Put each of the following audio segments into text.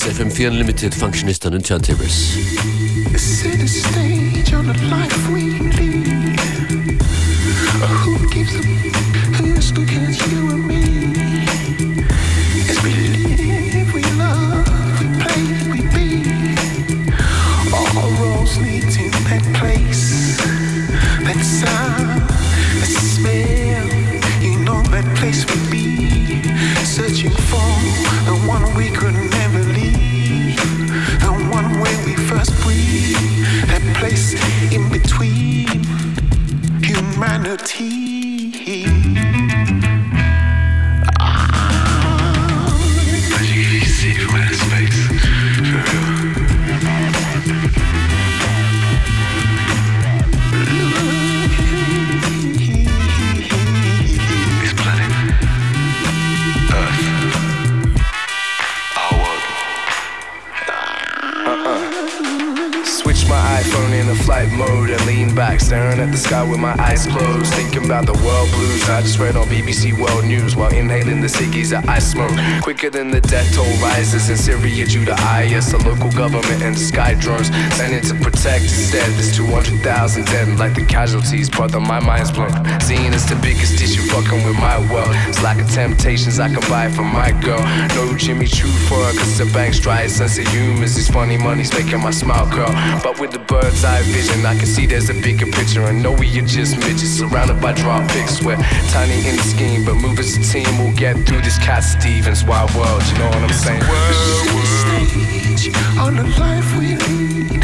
Ist FM4 Unlimited Functionist the we lead. Who gives a who's you ciggies that I smoke. Quicker than the death toll rises in Syria to IS, the local government and sky drones sending to protect. Instead, there's 200,000 dead, like the casualties, brother, my mind's blown. Seeing it's the biggest issue fucking with my world. It's like a temptations I can buy for my girl. No Jimmy Choo for her, cause the bank's dry. Sense of humor is funny money's making my smile curl. But with the bird's eye vision, I can see there's a bigger picture. And know we are just midgets surrounded by drop picks. We're tiny in the scheme, but move as a team. We'll get through this Cat Stevens wild world. You know what I'm saying? Center stage on the life we lead.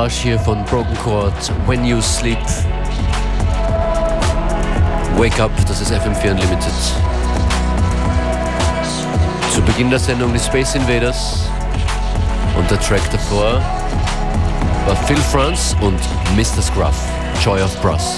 Soundcollage hier von Broken Chord, When You Sleep. Wake Up, das ist FM4 Unlimited. Zu Beginn der Sendung die Space Invaders und der Track davor war Phil France und Mr. Scruff, Joy of Brass.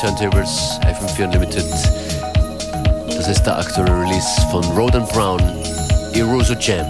Turntables, FM4 Unlimited. Das ist der aktuelle Release von Roden Brown, Eroso Jam.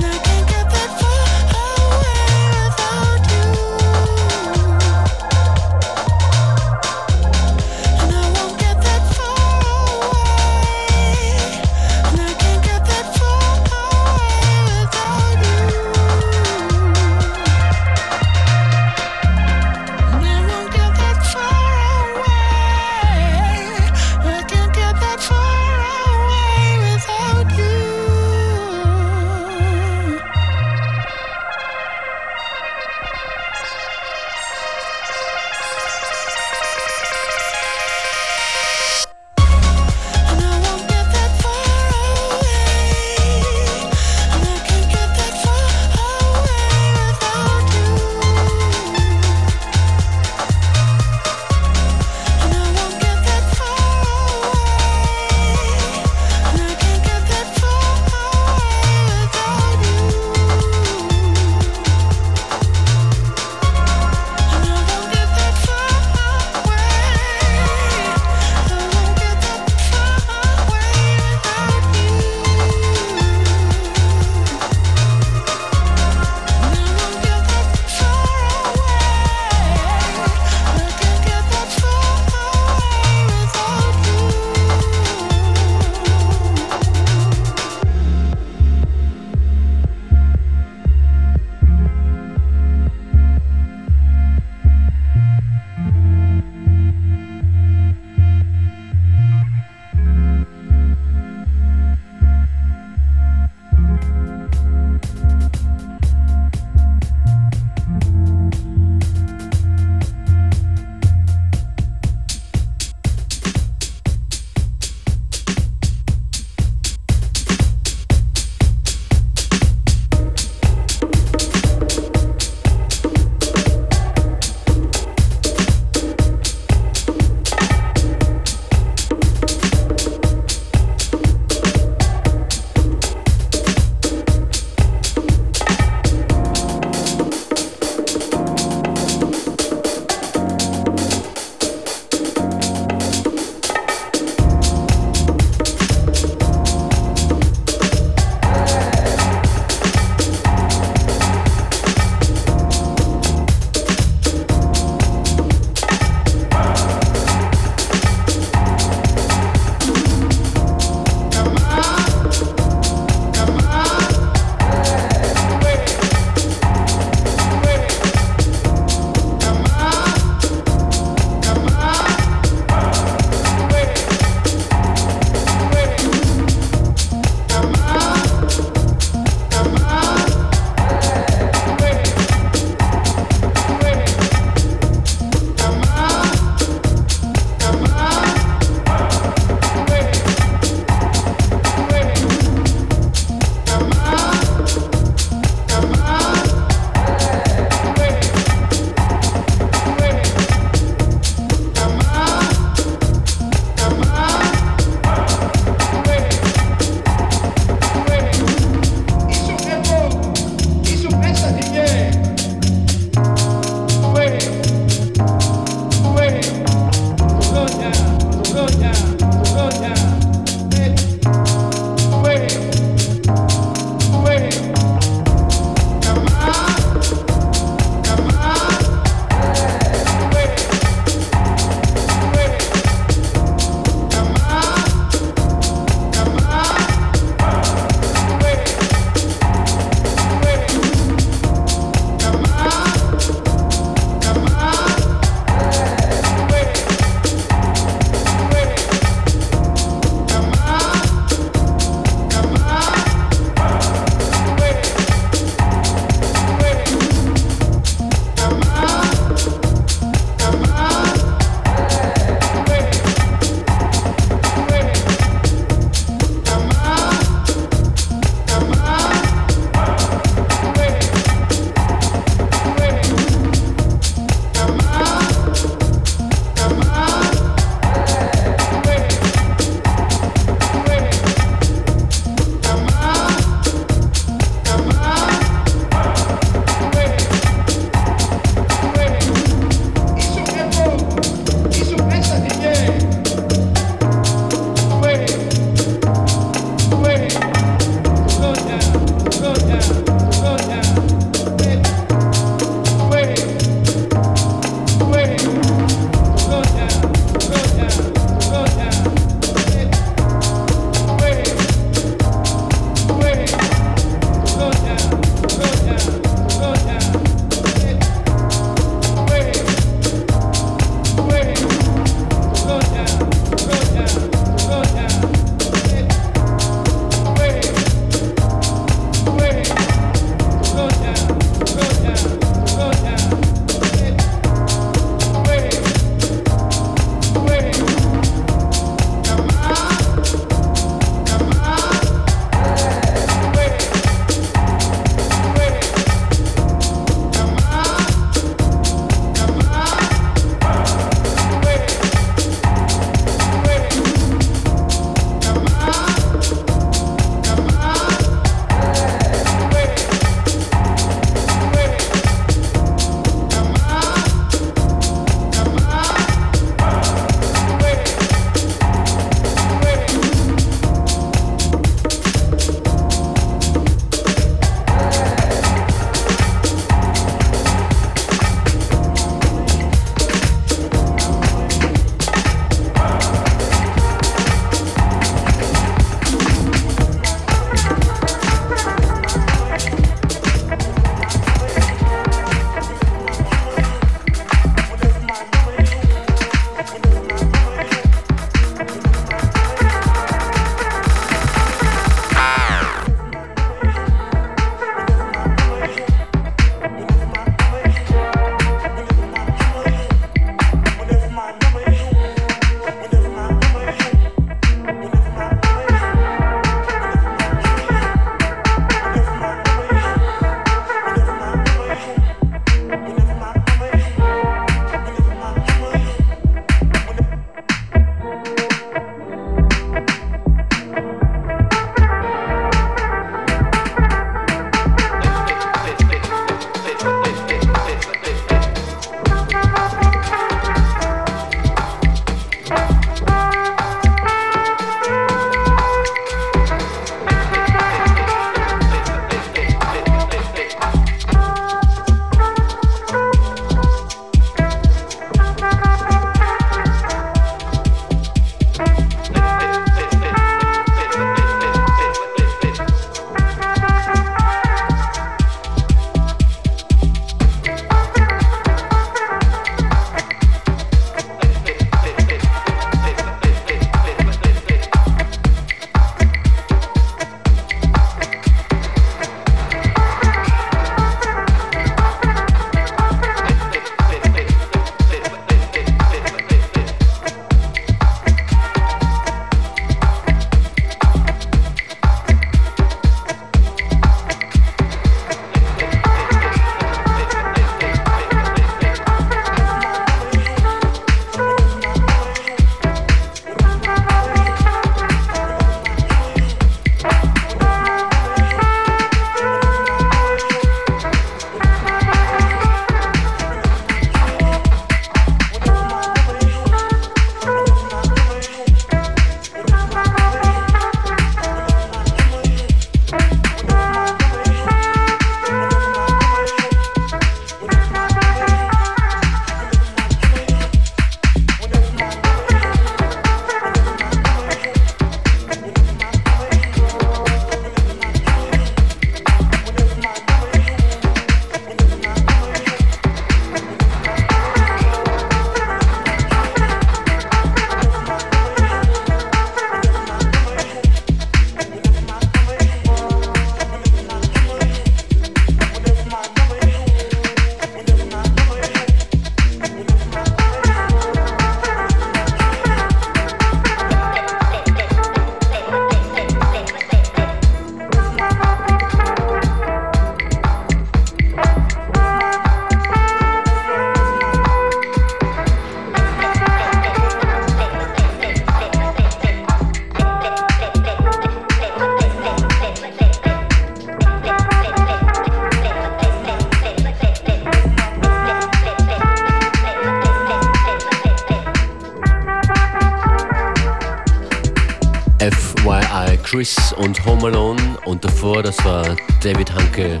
Und Home Alone und davor, das war David Hanke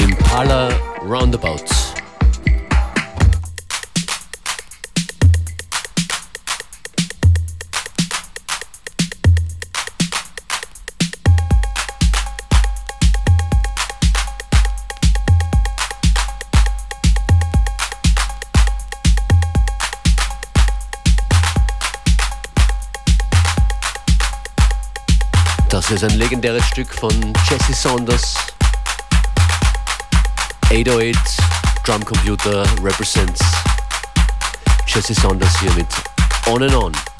Impala Roundabouts. Das ist ein legendäres Stück von Jesse Saunders. 808 Drumcomputer represents Jesse Saunders hier mit On and On.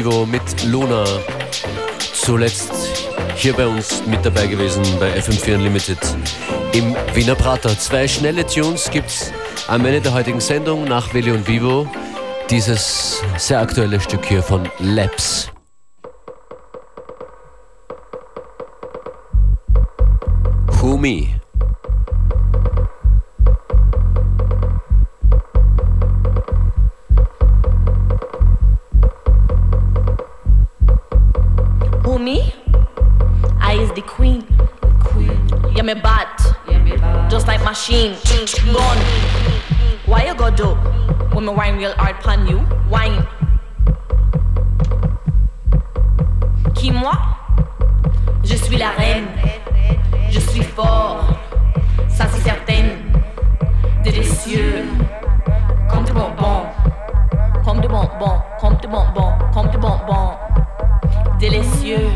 Vivo mit Luna. Zuletzt hier bei uns mit dabei gewesen bei FM4 Unlimited im Wiener Prater. Zwei schnelle Tunes gibt's am Ende der heutigen Sendung nach Willi und Vivo. Dieses sehr aktuelle Stück hier von Labs. Why you go do? When me wine real hard pan you, wine. Qui moi? Je suis la reine. Je suis fort. Ça c'est certain. Délicieux. Comme de bonbons. Comme de bonbons. Comme de bonbons. Comme de bonbons. Délicieux.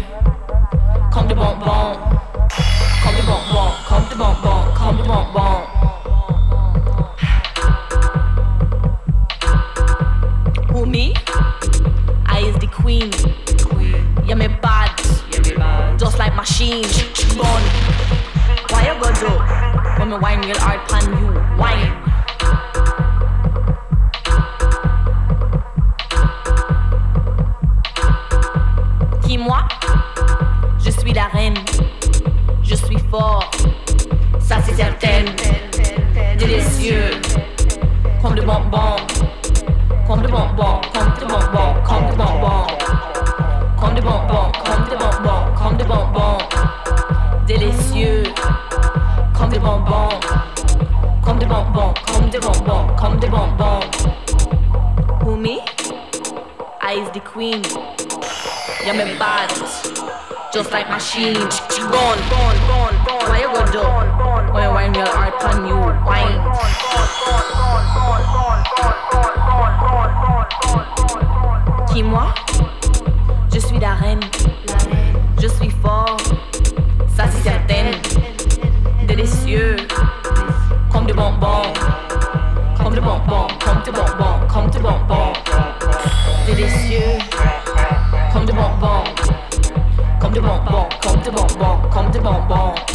Machine. Born. Why you go do? When me wine real hard pan you. Wine. Qui moi? Je suis la reine. Je suis fort. Ça c'est certain. Délicieux. Comme de bonbons. Comme de bonbons. Comme de bonbons. Queen. Yeah, me bad. Just like machine. Gone, gone, gone, gone. Why you go do? When wine real hard on you, wine. Qui moi? Je suis la reine. Je suis fort. Ça c'est certain. Délicieux. Comme de bonbons. Comme de bonbons. Comme de bonbons. Comme de bonbons. Comme de bonbons. Comme de bonbons. Comme de bonbons. Comme de bonbons.